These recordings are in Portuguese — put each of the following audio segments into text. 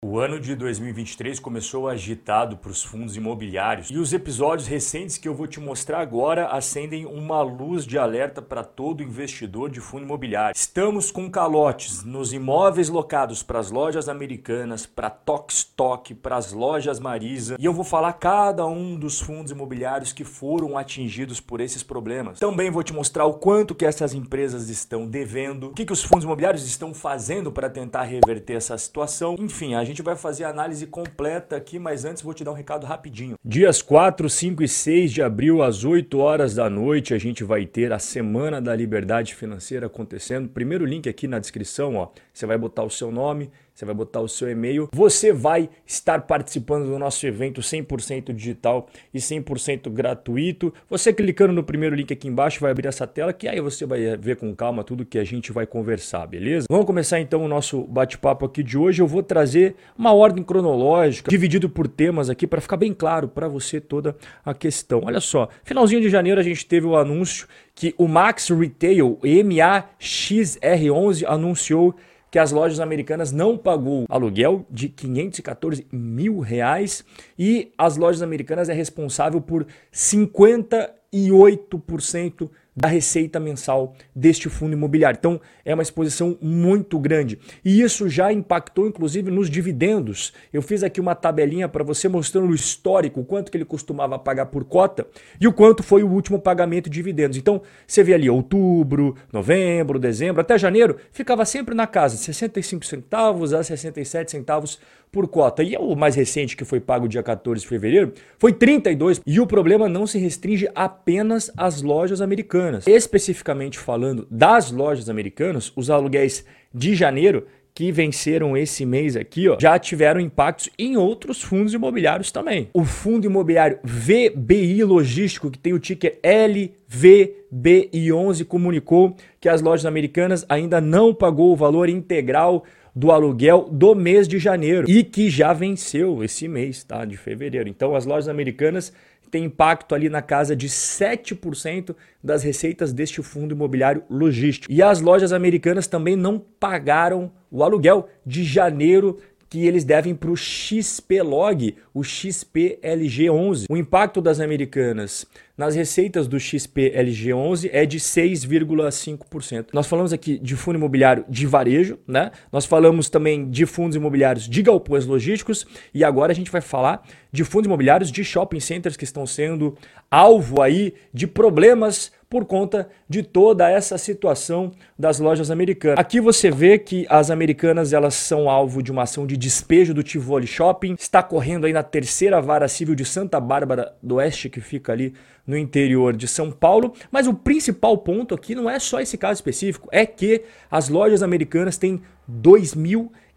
O ano de 2023 começou agitado para os fundos imobiliários e os episódios recentes que eu vou te mostrar agora acendem uma luz de alerta para todo investidor de fundo imobiliário. Estamos com calotes nos imóveis locados para as lojas americanas, para Tokstok, para as lojas Marisa e eu vou falar cada um dos fundos imobiliários que foram atingidos por esses problemas. Também vou te mostrar o quanto que essas empresas estão devendo, o que, que os fundos imobiliários estão fazendo para tentar reverter essa situação. Enfim, a gente vai fazer a análise completa aqui, mas antes vou te dar um recado rapidinho. Dias 4, 5 e 6 de abril, às 8 horas da noite, a gente vai ter a Semana da Liberdade Financeira acontecendo. Primeiro link aqui na descrição, ó. Você vai botar o seu nome, você vai botar o seu e-mail. Você vai estar participando do nosso evento 100% digital e 100% gratuito. Você clicando no primeiro link aqui embaixo vai abrir essa tela que aí você vai ver com calma tudo que a gente vai conversar, beleza? Vamos começar então o nosso bate-papo aqui de hoje. Eu vou trazer uma ordem cronológica, dividido por temas aqui para ficar bem claro para você toda a questão. Olha só, finalzinho de janeiro a gente teve o anúncio que o Max Retail MAXR11 anunciou que as lojas americanas não pagou aluguel de 514 mil reais e as lojas americanas é responsável por 58% da receita mensal deste fundo imobiliário. Então, é uma exposição muito grande. E isso já impactou, inclusive, nos dividendos. Eu fiz aqui uma tabelinha para você mostrando o histórico, o quanto que ele costumava pagar por cota e o quanto foi o último pagamento de dividendos. Então, você vê ali outubro, novembro, dezembro, até janeiro, ficava sempre na casa, 65 centavos a 67 centavos por cota. E o mais recente, que foi pago dia 14 de fevereiro, foi 32. E o problema não se restringe apenas às lojas americanas. Especificamente falando das lojas americanas, os aluguéis de janeiro que venceram esse mês aqui, ó, já tiveram impactos em outros fundos imobiliários também. O fundo imobiliário VBI Logístico, que tem o ticker LVBI11, comunicou que as lojas americanas ainda não pagou o valor integral do aluguel do mês de janeiro e que já venceu esse mês, tá? De fevereiro. Então as lojas americanas têm impacto ali na casa de 7% das receitas deste fundo imobiliário logístico. E as lojas americanas também não pagaram o aluguel de janeiro que eles devem para o XP-Log, o XP-LG11. O impacto das americanas nas receitas do XP-LG11 é de 6,5%. Nós falamos aqui de fundo imobiliário de varejo, né? Nós falamos também de fundos imobiliários de galpões logísticos e agora a gente vai falar de fundos imobiliários de shopping centers que estão sendo alvo aí de problemas por conta de toda essa situação das lojas americanas. Aqui você vê que as americanas elas são alvo de uma ação de despejo do Tivoli Shopping, está correndo aí na terceira vara civil de Santa Bárbara do Oeste, que fica ali no interior de São Paulo, mas o principal ponto aqui não é só esse caso específico, é que as lojas americanas têm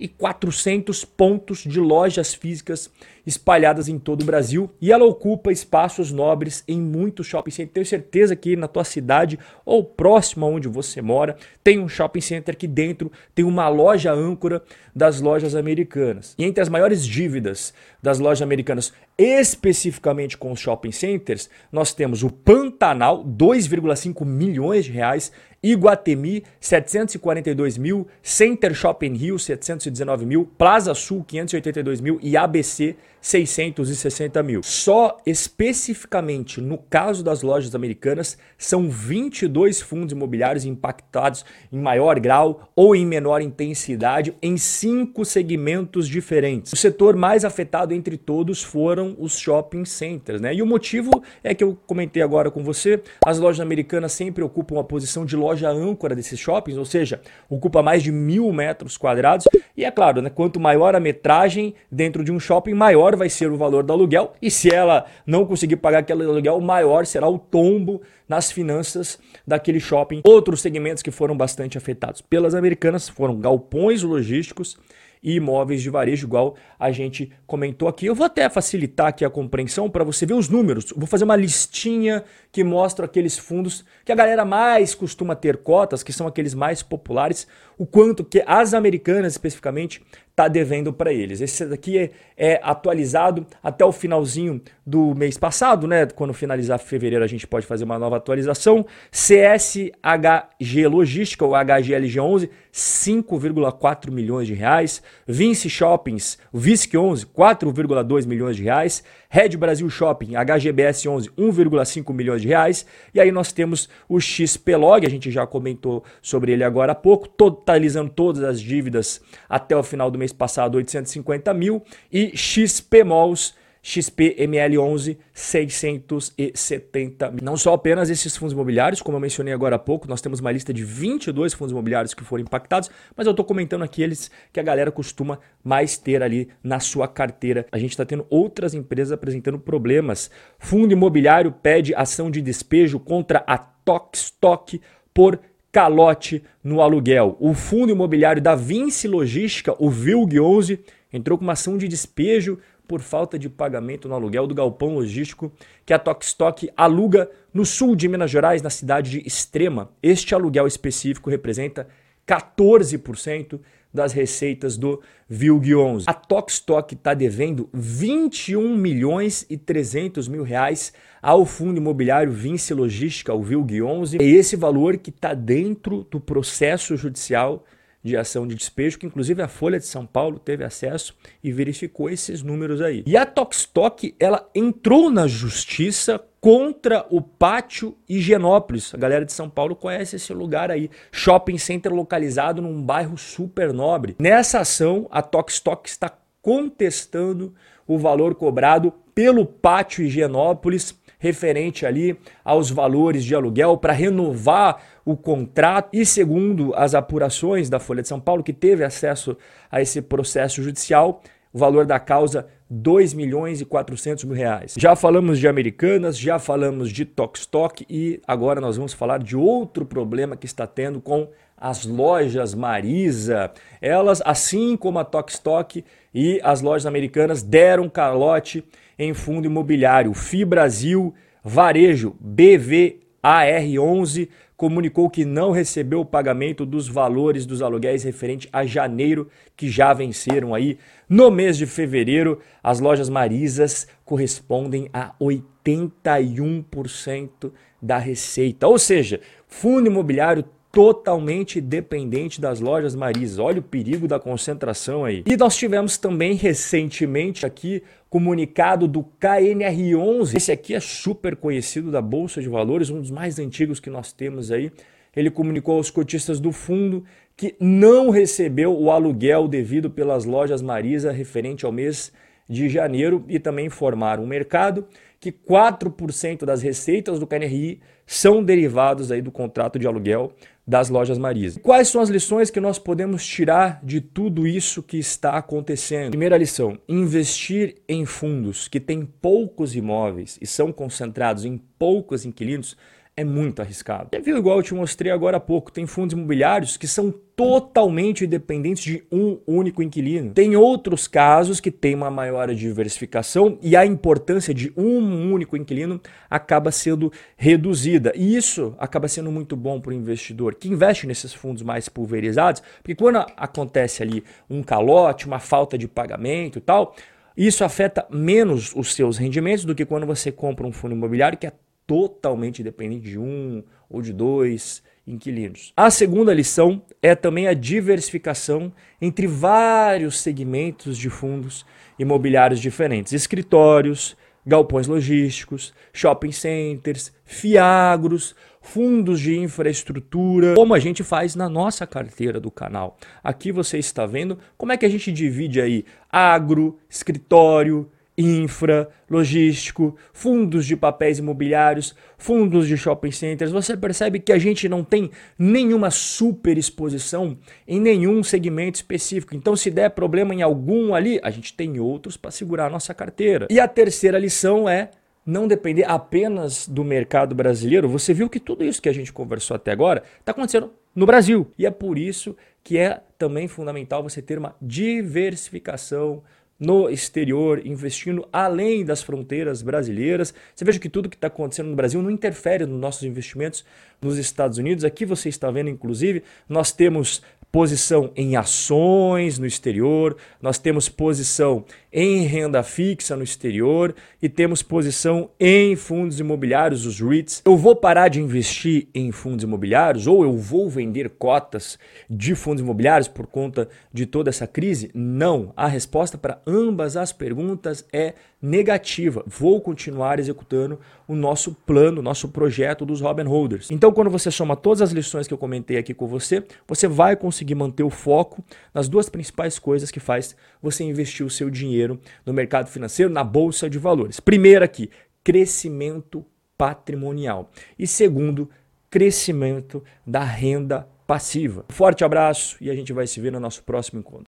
2.400 pontos de lojas físicas espalhadas em todo o Brasil e ela ocupa espaços nobres em muitos shopping centers. Tenho certeza que na tua cidade ou próximo onde você mora tem um shopping center que dentro tem uma loja âncora das lojas americanas. E entre as maiores dívidas das lojas americanas, especificamente com os shopping centers, nós temos o Pantanal, 2,5 milhões de reais, Iguatemi 742 mil, Center Shopping Rio 719 mil, Plaza Sul 582 mil e ABC 660 mil. Só especificamente no caso das lojas americanas, são 22 fundos imobiliários impactados em maior grau ou em menor intensidade em cinco segmentos diferentes. O setor mais afetado entre todos foram os shopping centers, né? E o motivo é que eu comentei agora com você: as lojas americanas sempre ocupam a posição de loja âncora desses shoppings, ou seja, ocupa mais de mil metros quadrados. E é claro, né, quanto maior a metragem dentro de um shopping, maior vai ser o valor do aluguel, e se ela não conseguir pagar aquele aluguel, maior será o tombo nas finanças daquele shopping. Outros segmentos que foram bastante afetados pelas americanas foram galpões logísticos e imóveis de varejo, igual a gente comentou aqui. Eu vou até facilitar aqui a compreensão para você ver os números. vou fazer uma listinha que mostra aqueles fundos que a galera mais costuma ter cotas, que são aqueles mais populares, o quanto que as americanas especificamente está devendo para eles. Esse daqui é, é, atualizado até o finalzinho do mês passado, né? Quando finalizar fevereiro a gente pode fazer uma nova atualização. CSHG Logística, ou HGLG11, 5,4 milhões de reais. Vinci Shoppings, VISC 11, 4,2 milhões de reais. Red Brasil Shopping, HGBS 11, 1,5 milhões de reais. E aí nós temos o XPlog, a gente já comentou sobre ele agora há pouco, totalizando todas as dívidas até o final do mês passado, 850 mil. E XPMOls, XPML11 670 mil. Não só apenas esses fundos imobiliários, como eu mencionei agora há pouco, nós temos uma lista de 22 fundos imobiliários que foram impactados, mas eu estou comentando aqueles que a galera costuma mais ter ali na sua carteira. A gente está tendo outras empresas apresentando problemas. Fundo imobiliário pede ação de despejo contra a Tokstok por calote no aluguel. O fundo imobiliário da Vinci Logística, o VILG 11, entrou com uma ação de despejo por falta de pagamento no aluguel do galpão logístico que a Tokstok aluga no sul de Minas Gerais, na cidade de Extrema. Este aluguel específico representa 14% das receitas do VILG 11. A Tokstok está devendo 21 milhões e 300 mil reais ao fundo imobiliário Vinci Logística, o VILG 11. É esse valor que está dentro do processo judicial de ação de despejo, que inclusive a Folha de São Paulo teve acesso e verificou esses números aí. E a Tokstok, ela entrou na justiça contra o Pátio Higienópolis. A galera de São Paulo conhece esse lugar aí, shopping center localizado num bairro super nobre. Nessa ação, a Tokstok está contestando o valor cobrado pelo Pátio Higienópolis referente ali aos valores de aluguel para renovar o contrato. E segundo as apurações da Folha de São Paulo, que teve acesso a esse processo judicial, o valor da causa 2 milhões e 400 mil reais. Já falamos de Americanas, já falamos de Tokstok e agora nós vamos falar de outro problema que está tendo com as lojas Marisa. Elas, assim como a Tokstok e as lojas americanas, deram calote em fundo imobiliário. FI Brasil Varejo BVAR11 comunicou que não recebeu o pagamento dos valores dos aluguéis referente a janeiro, que já venceram aí. No mês de fevereiro, as lojas Marisas correspondem a 81% da receita. Ou seja, fundo imobiliário totalmente dependente das lojas Marisas. Olha o perigo da concentração aí. E nós tivemos também recentemente aqui comunicado do KNR11. Esse aqui é super conhecido da Bolsa de Valores, um dos mais antigos que nós temos aí. Ele comunicou aos cotistas do fundo que não recebeu o aluguel devido pelas lojas Marisa referente ao mês de janeiro e também informaram o mercado que 4% das receitas do KNRI são derivados aí do contrato de aluguel das lojas Marisa. Quais são as lições que nós podemos tirar de tudo isso que está acontecendo? Primeira lição: investir em fundos que têm poucos imóveis e são concentrados em poucos inquilinos é muito arriscado. Já viu, igual eu te mostrei agora há pouco, tem fundos imobiliários que são totalmente dependentes de um único inquilino. Tem outros casos que têm uma maior diversificação e a importância de um único inquilino acaba sendo reduzida. E isso acaba sendo muito bom para o investidor que investe nesses fundos mais pulverizados, porque quando acontece ali um calote, uma falta de pagamento e tal, isso afeta menos os seus rendimentos do que quando você compra um fundo imobiliário que é totalmente dependente de um ou de dois inquilinos. A segunda lição é também a diversificação entre vários segmentos de fundos imobiliários diferentes, escritórios, galpões logísticos, shopping centers, fiagros, fundos de infraestrutura, como a gente faz na nossa carteira do canal. Aqui você está vendo como é que a gente divide aí agro, escritório, infra, logístico, fundos de papéis imobiliários, fundos de shopping centers, você percebe que a gente não tem nenhuma super exposição em nenhum segmento específico. Então, se der problema em algum ali, a gente tem outros para segurar a nossa carteira. E a terceira lição é não depender apenas do mercado brasileiro. Você viu que tudo isso que a gente conversou até agora está acontecendo no Brasil. E é por isso que é também fundamental você ter uma diversificação no exterior, investindo além das fronteiras brasileiras. Você veja que tudo que está acontecendo no Brasil não interfere nos nossos investimentos nos Estados Unidos. Aqui você está vendo, inclusive, nós temos posição em ações no exterior, nós temos posição em renda fixa no exterior e temos posição em fundos imobiliários, os REITs. Eu vou parar de investir em fundos imobiliários ou eu vou vender cotas de fundos imobiliários por conta de toda essa crise? Não. A resposta para ambas as perguntas é negativa. Vou continuar executando o nosso plano, o nosso projeto dos Robin Holders. Então, quando você soma todas as lições que eu comentei aqui com você, você vai conseguir manter o foco nas duas principais coisas que faz você investir o seu dinheiro no mercado financeiro, na bolsa de valores. Primeiro aqui, crescimento patrimonial. E segundo, crescimento da renda passiva. Forte abraço e a gente vai se ver no nosso próximo encontro.